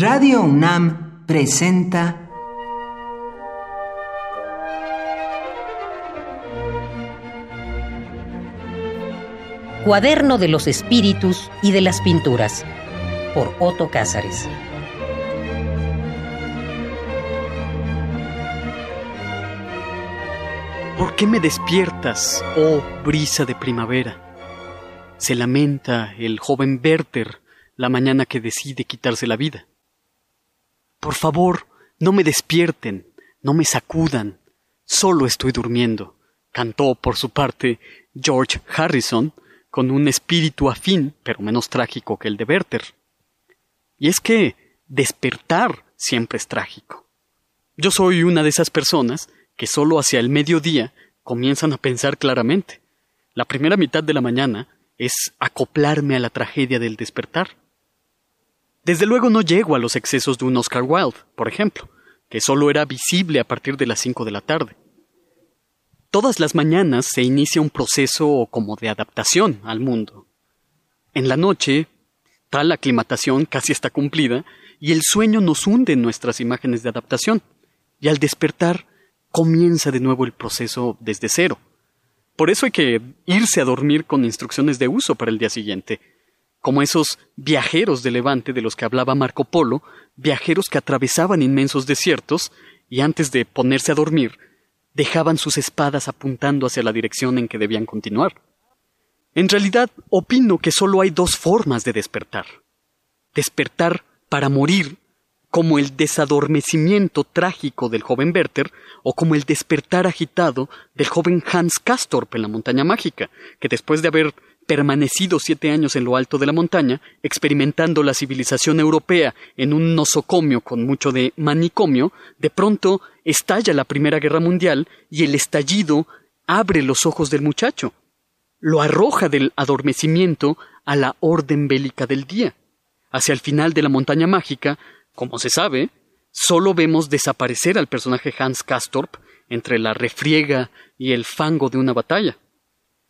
Radio UNAM presenta Cuaderno de los Espíritus y de las Pinturas por Otto Cázares. ¿Por qué me despiertas, oh brisa de primavera? Se lamenta el joven Werther la mañana que decide quitarse la vida. Por favor, no me despierten, no me sacudan, solo estoy durmiendo, cantó por su parte George Harrison, con un espíritu afín, pero menos trágico que el de Werther. Y es que despertar siempre es trágico. Yo soy una de esas personas que solo hacia el mediodía comienzan a pensar claramente. La primera mitad de la mañana es acoplarme a la tragedia del despertar. Desde luego no llego a los excesos de un Oscar Wilde, por ejemplo, que solo era visible a partir de las cinco de la tarde. Todas las mañanas se inicia un proceso como de adaptación al mundo. En la noche, tal aclimatación casi está cumplida y el sueño nos hunde en nuestras imágenes de adaptación, y al despertar comienza de nuevo el proceso desde cero. Por eso hay que irse a dormir con instrucciones de uso para el día siguiente, como esos viajeros de Levante de los que hablaba Marco Polo, viajeros que atravesaban inmensos desiertos y antes de ponerse a dormir, dejaban sus espadas apuntando hacia la dirección en que debían continuar. En realidad, opino que solo hay dos formas de despertar. Despertar para morir, como el desadormecimiento trágico del joven Werther, o como el despertar agitado del joven Hans Castorp en la montaña mágica, que después de haber permanecido siete años en lo alto de la montaña, experimentando la civilización europea en un nosocomio con mucho de manicomio, de pronto estalla la Primera Guerra Mundial y el estallido abre los ojos del muchacho, lo arroja del adormecimiento a la orden bélica del día. Hacia el final de la montaña mágica, como se sabe, solo vemos desaparecer al personaje Hans Castorp entre la refriega y el fango de una batalla.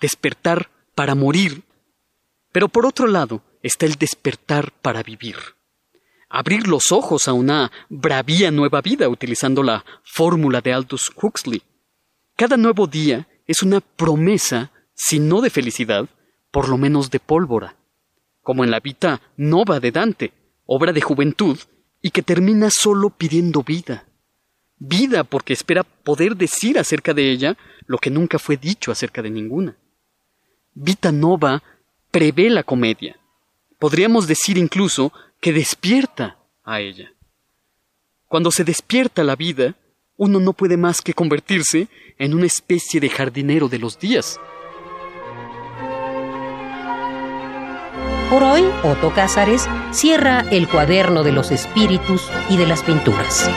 Despertar para morir. Pero por otro lado está el despertar para vivir. Abrir los ojos a una bravía nueva vida utilizando la fórmula de Aldous Huxley. Cada nuevo día es una promesa, si no de felicidad, por lo menos de pólvora. Como en la Vita Nova de Dante, obra de juventud, y que termina solo pidiendo vida. Vida porque espera poder decir acerca de ella lo que nunca fue dicho acerca de ninguna. Vita Nova prevé la comedia. Podríamos decir incluso que despierta a ella. Cuando se despierta la vida, uno no puede más que convertirse en una especie de jardinero de los días. Por hoy, Otto Cázares cierra el cuaderno de los espíritus y de las pinturas.